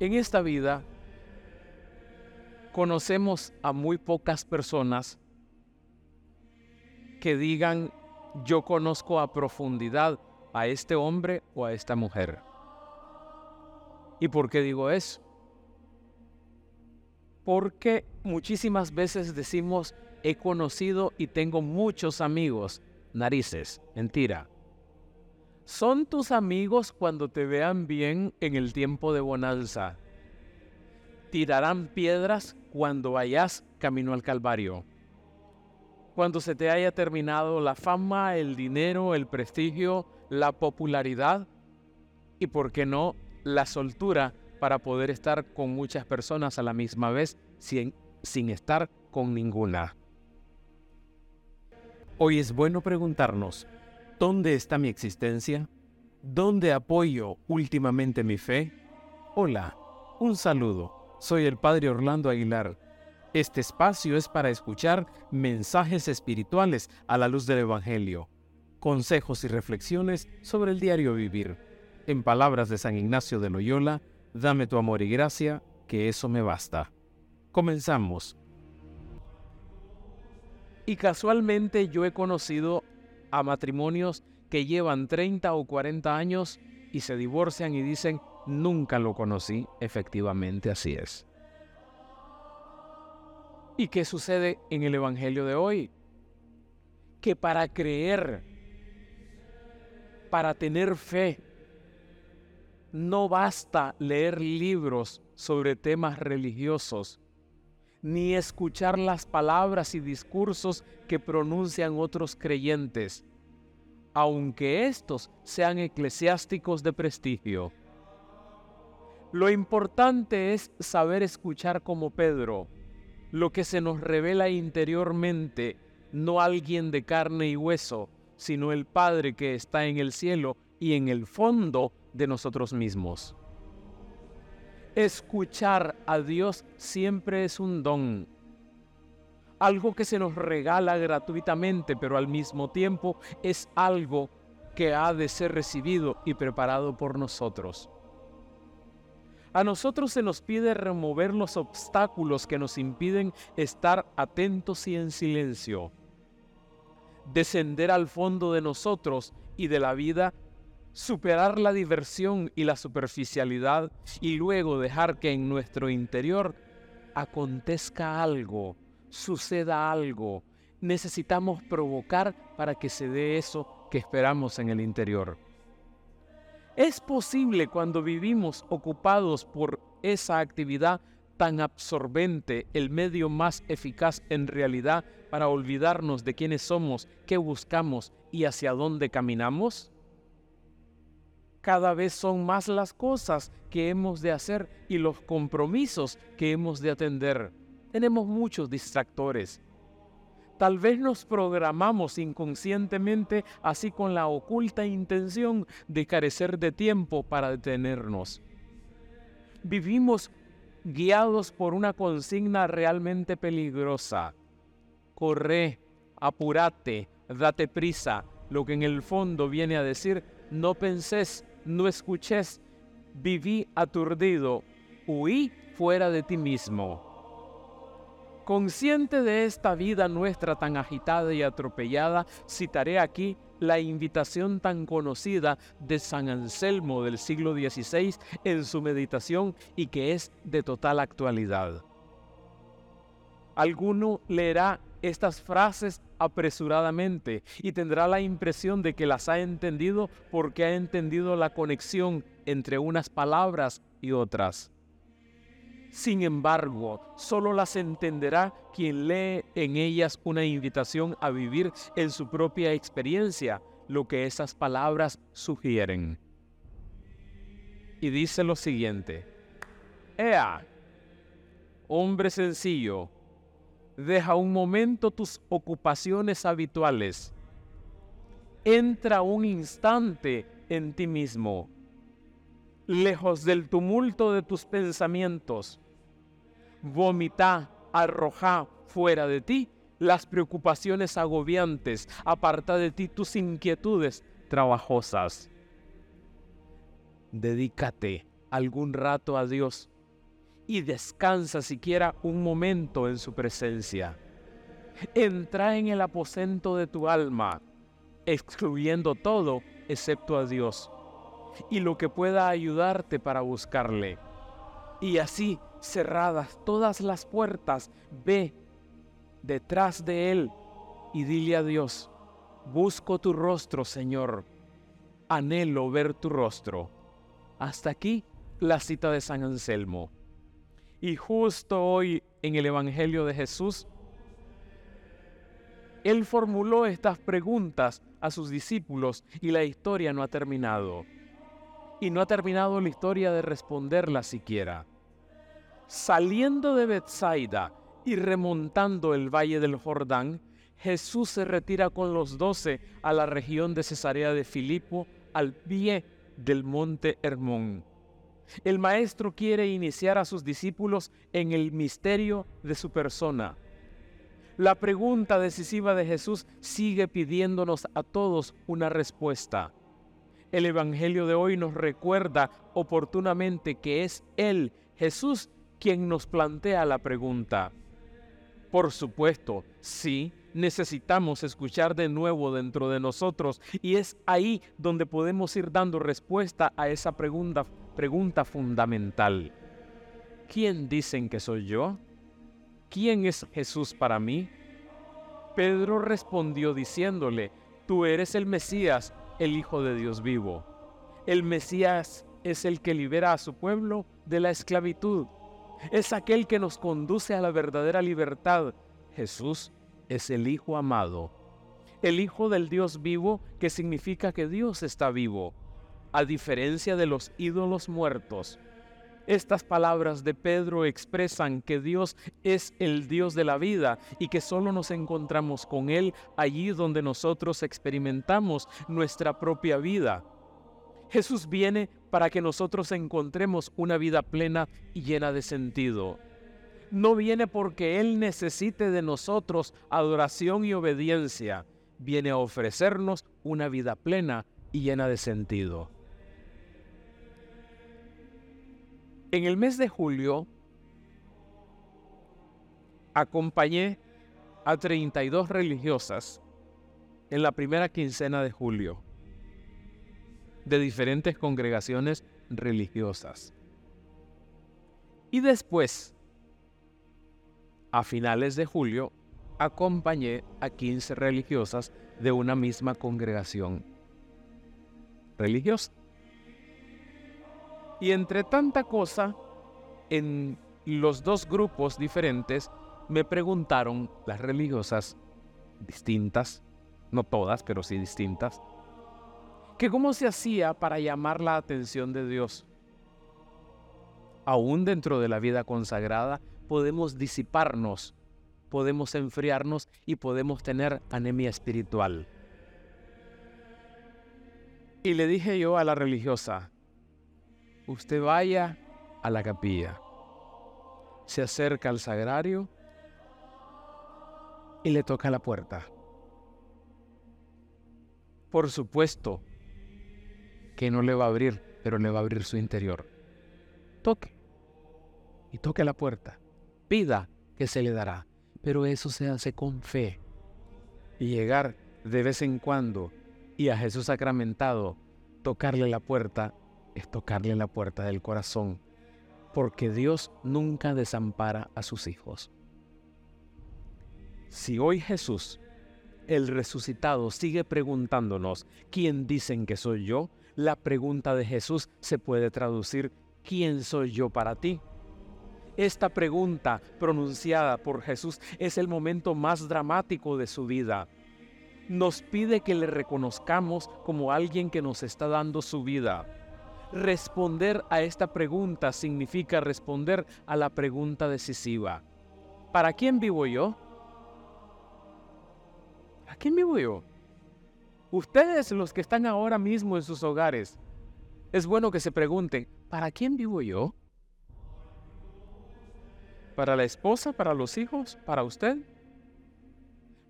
En esta vida conocemos a muy pocas personas que digan yo conozco a profundidad a este hombre o a esta mujer. ¿Y por qué digo eso? Porque muchísimas veces decimos he conocido y tengo muchos amigos. Narices, mentira. Son tus amigos cuando te vean bien en el tiempo de bonanza. Tirarán piedras cuando vayas camino al Calvario. Cuando se te haya terminado la fama, el dinero, el prestigio, la popularidad y, por qué no, la soltura para poder estar con muchas personas a la misma vez sin, sin estar con ninguna. Hoy es bueno preguntarnos, ¿dónde está mi existencia? ¿Dónde apoyo últimamente mi fe? Hola, un saludo. Soy el Padre Orlando Aguilar. Este espacio es para escuchar mensajes espirituales a la luz del Evangelio, consejos y reflexiones sobre el diario vivir. En palabras de San Ignacio de Loyola, dame tu amor y gracia, que eso me basta. Comenzamos. Y casualmente yo he conocido a matrimonios que llevan 30 o 40 años y se divorcian y dicen, nunca lo conocí, efectivamente así es. ¿Y qué sucede en el Evangelio de hoy? Que para creer, para tener fe, no basta leer libros sobre temas religiosos, ni escuchar las palabras y discursos que pronuncian otros creyentes, aunque estos sean eclesiásticos de prestigio. Lo importante es saber escuchar como Pedro, lo que se nos revela interiormente, no alguien de carne y hueso, sino el Padre que está en el cielo y en el fondo de nosotros mismos. Escuchar a Dios siempre es un don, algo que se nos regala gratuitamente, pero al mismo tiempo es algo que ha de ser recibido y preparado por nosotros. A nosotros se nos pide remover los obstáculos que nos impiden estar atentos y en silencio, descender al fondo de nosotros y de la vida superar la diversión y la superficialidad y luego dejar que en nuestro interior acontezca algo, suceda algo. Necesitamos provocar para que se dé eso que esperamos en el interior. Es posible cuando vivimos ocupados por esa actividad tan absorbente, el medio más eficaz en realidad para olvidarnos de quiénes somos, qué buscamos y hacia dónde caminamos? Cada vez son más las cosas que hemos de hacer y los compromisos que hemos de atender. Tenemos muchos distractores. Tal vez nos programamos inconscientemente así con la oculta intención de carecer de tiempo para detenernos. Vivimos guiados por una consigna realmente peligrosa. Corre, apúrate, date prisa, lo que en el fondo viene a decir, no penses, no escuches, viví aturdido, huí fuera de ti mismo. Consciente de esta vida nuestra tan agitada y atropellada, citaré aquí la invitación tan conocida de San Anselmo del siglo XVI en su meditación y que es de total actualidad. Alguno leerá estas frases apresuradamente y tendrá la impresión de que las ha entendido porque ha entendido la conexión entre unas palabras y otras. Sin embargo, solo las entenderá quien lee en ellas una invitación a vivir en su propia experiencia lo que esas palabras sugieren. Y dice lo siguiente, Ea, hombre sencillo, Deja un momento tus ocupaciones habituales. Entra un instante en ti mismo, lejos del tumulto de tus pensamientos. Vomita, arroja fuera de ti las preocupaciones agobiantes, aparta de ti tus inquietudes trabajosas. Dedícate algún rato a Dios y descansa siquiera un momento en su presencia. Entra en el aposento de tu alma, excluyendo todo excepto a Dios y lo que pueda ayudarte para buscarle. Y así, cerradas todas las puertas, ve detrás de Él y dile a Dios, busco tu rostro, Señor, anhelo ver tu rostro. Hasta aquí la cita de San Anselmo. Y justo hoy en el Evangelio de Jesús, Él formuló estas preguntas a sus discípulos y la historia no ha terminado. Y no ha terminado la historia de responderla siquiera. Saliendo de Bethsaida y remontando el valle del Jordán, Jesús se retira con los doce a la región de Cesarea de Filipo, al pie del monte Hermón. El Maestro quiere iniciar a sus discípulos en el misterio de su persona. La pregunta decisiva de Jesús sigue pidiéndonos a todos una respuesta. El Evangelio de hoy nos recuerda oportunamente que es Él, Jesús, quien nos plantea la pregunta. Por supuesto, sí, necesitamos escuchar de nuevo dentro de nosotros y es ahí donde podemos ir dando respuesta a esa pregunta, pregunta fundamental. ¿Quién dicen que soy yo? ¿Quién es Jesús para mí? Pedro respondió diciéndole, tú eres el Mesías, el Hijo de Dios vivo. El Mesías es el que libera a su pueblo de la esclavitud. Es aquel que nos conduce a la verdadera libertad. Jesús es el Hijo amado, el Hijo del Dios vivo, que significa que Dios está vivo, a diferencia de los ídolos muertos. Estas palabras de Pedro expresan que Dios es el Dios de la vida y que solo nos encontramos con Él allí donde nosotros experimentamos nuestra propia vida. Jesús viene para que nosotros encontremos una vida plena y llena de sentido no viene porque Él necesite de nosotros adoración y obediencia, viene a ofrecernos una vida plena y llena de sentido. En el mes de julio acompañé a 32 religiosas en la primera quincena de julio de diferentes congregaciones religiosas. Y después a finales de julio, acompañé a 15 religiosas de una misma congregación religiosa. Y entre tanta cosa, en los dos grupos diferentes me preguntaron las religiosas distintas, no todas, pero sí distintas, que cómo se hacía para llamar la atención de Dios. Aún dentro de la vida consagrada, podemos disiparnos, podemos enfriarnos y podemos tener anemia espiritual. Y le dije yo a la religiosa, usted vaya a la capilla, se acerca al sagrario y le toca la puerta. Por supuesto que no le va a abrir, pero le va a abrir su interior. Toque. Y toque la puerta pida que se le dará. Pero eso se hace con fe. Y llegar de vez en cuando y a Jesús sacramentado, tocarle la puerta, es tocarle la puerta del corazón. Porque Dios nunca desampara a sus hijos. Si hoy Jesús, el resucitado, sigue preguntándonos, ¿quién dicen que soy yo? La pregunta de Jesús se puede traducir, ¿quién soy yo para ti? Esta pregunta pronunciada por Jesús es el momento más dramático de su vida. Nos pide que le reconozcamos como alguien que nos está dando su vida. Responder a esta pregunta significa responder a la pregunta decisiva. ¿Para quién vivo yo? ¿A quién vivo yo? Ustedes los que están ahora mismo en sus hogares, es bueno que se pregunten, ¿para quién vivo yo? para la esposa, para los hijos, para usted,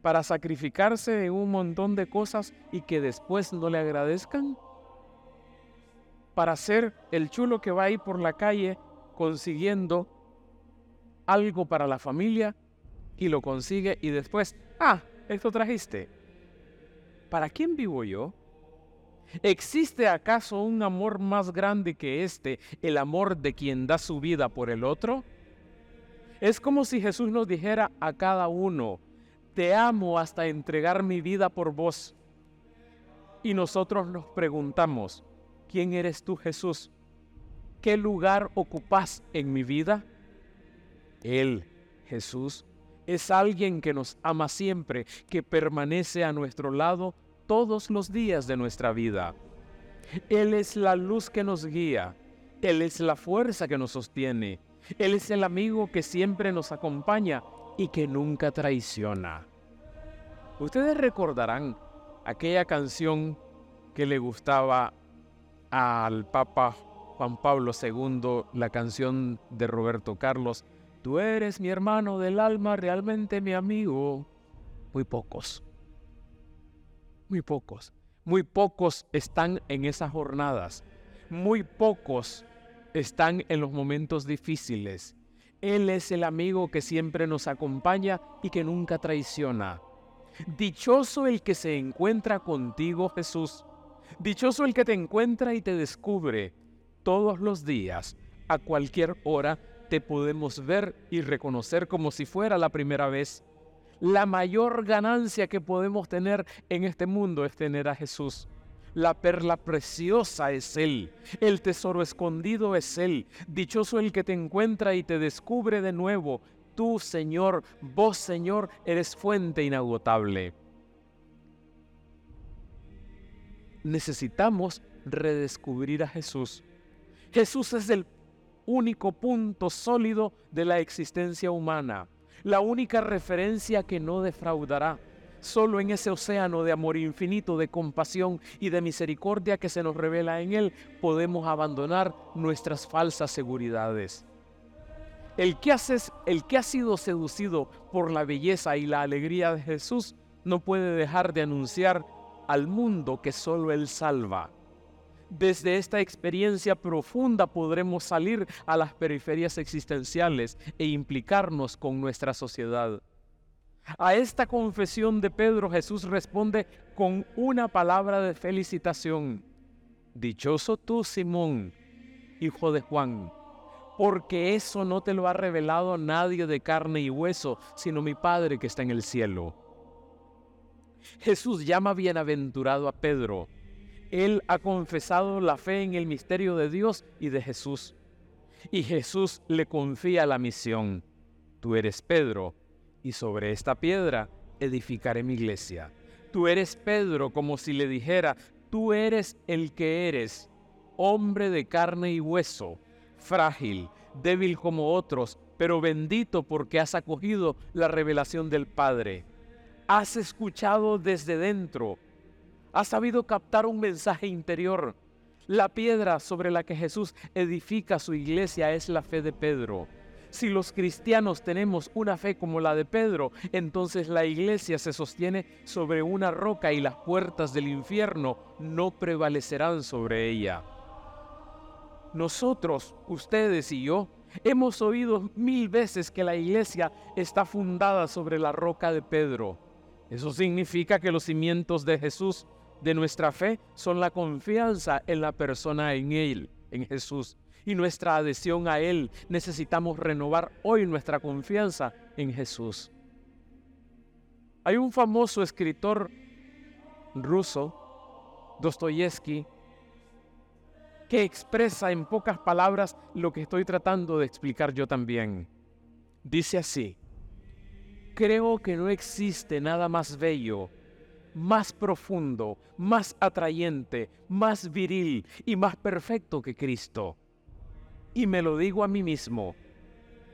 para sacrificarse en un montón de cosas y que después no le agradezcan, para ser el chulo que va ahí por la calle consiguiendo algo para la familia y lo consigue y después, ah, esto trajiste. ¿Para quién vivo yo? ¿Existe acaso un amor más grande que este, el amor de quien da su vida por el otro? Es como si Jesús nos dijera a cada uno, te amo hasta entregar mi vida por vos. Y nosotros nos preguntamos, ¿quién eres tú Jesús? ¿Qué lugar ocupas en mi vida? Él, Jesús, es alguien que nos ama siempre, que permanece a nuestro lado todos los días de nuestra vida. Él es la luz que nos guía, Él es la fuerza que nos sostiene, Él es el amigo que siempre nos acompaña y que nunca traiciona. Ustedes recordarán aquella canción que le gustaba al Papa Juan Pablo II, la canción de Roberto Carlos, Tú eres mi hermano del alma, realmente mi amigo. Muy pocos muy pocos. Muy pocos están en esas jornadas. Muy pocos están en los momentos difíciles. Él es el amigo que siempre nos acompaña y que nunca traiciona. Dichoso el que se encuentra contigo, Jesús. Dichoso el que te encuentra y te descubre. Todos los días, a cualquier hora, te podemos ver y reconocer como si fuera la primera vez. La mayor ganancia que podemos tener en este mundo es tener a Jesús. La perla preciosa es Él, el tesoro escondido es Él. Dichoso el que te encuentra y te descubre de nuevo. Tú, Señor, vos, Señor, eres fuente inagotable. Necesitamos redescubrir a Jesús. Jesús es el único punto sólido de la existencia humana la única referencia que no defraudará. Solo en ese océano de amor infinito, de compasión y de misericordia que se nos revela en Él, podemos abandonar nuestras falsas seguridades. El que, el que ha sido seducido por la belleza y la alegría de Jesús no puede dejar de anunciar al mundo que solo Él salva. Desde esta experiencia profunda podremos salir a las periferias existenciales e implicarnos con nuestra sociedad. A esta confesión de Pedro Jesús responde con una palabra de felicitación. Dichoso tú, Simón, hijo de Juan, porque eso no te lo ha revelado nadie de carne y hueso, sino mi Padre que está en el cielo. Jesús llama bienaventurado a Pedro él ha confesado la fe en el misterio de Dios y de Jesús. Y Jesús le confía la misión. Tú eres Pedro, y sobre esta piedra edificaré mi iglesia. Tú eres Pedro como si le dijera, tú eres el que eres, hombre de carne y hueso, frágil, débil como otros, pero bendito porque has acogido la revelación del Padre. Has escuchado desde dentro ha sabido captar un mensaje interior. La piedra sobre la que Jesús edifica su iglesia es la fe de Pedro. Si los cristianos tenemos una fe como la de Pedro, entonces la iglesia se sostiene sobre una roca y las puertas del infierno no prevalecerán sobre ella. Nosotros, ustedes y yo, hemos oído mil veces que la iglesia está fundada sobre la roca de Pedro. Eso significa que los cimientos de Jesús de nuestra fe son la confianza en la persona en Él, en Jesús, y nuestra adhesión a Él. Necesitamos renovar hoy nuestra confianza en Jesús. Hay un famoso escritor ruso, Dostoyevsky, que expresa en pocas palabras lo que estoy tratando de explicar yo también. Dice así, creo que no existe nada más bello más profundo, más atrayente, más viril y más perfecto que Cristo. Y me lo digo a mí mismo,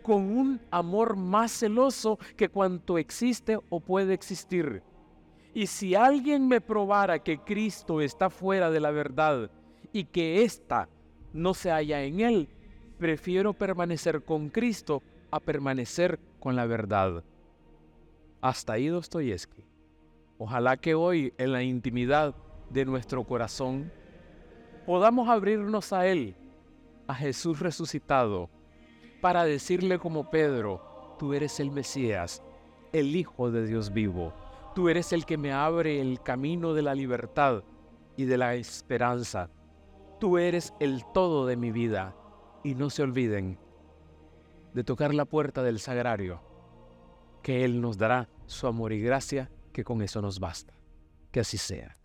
con un amor más celoso que cuanto existe o puede existir. Y si alguien me probara que Cristo está fuera de la verdad y que ésta no se halla en él, prefiero permanecer con Cristo a permanecer con la verdad. Hasta ahí Dostoyevsky. Ojalá que hoy en la intimidad de nuestro corazón podamos abrirnos a Él, a Jesús resucitado, para decirle como Pedro, tú eres el Mesías, el Hijo de Dios vivo, tú eres el que me abre el camino de la libertad y de la esperanza, tú eres el todo de mi vida. Y no se olviden de tocar la puerta del sagrario, que Él nos dará su amor y gracia, que con eso nos basta. Que así sea.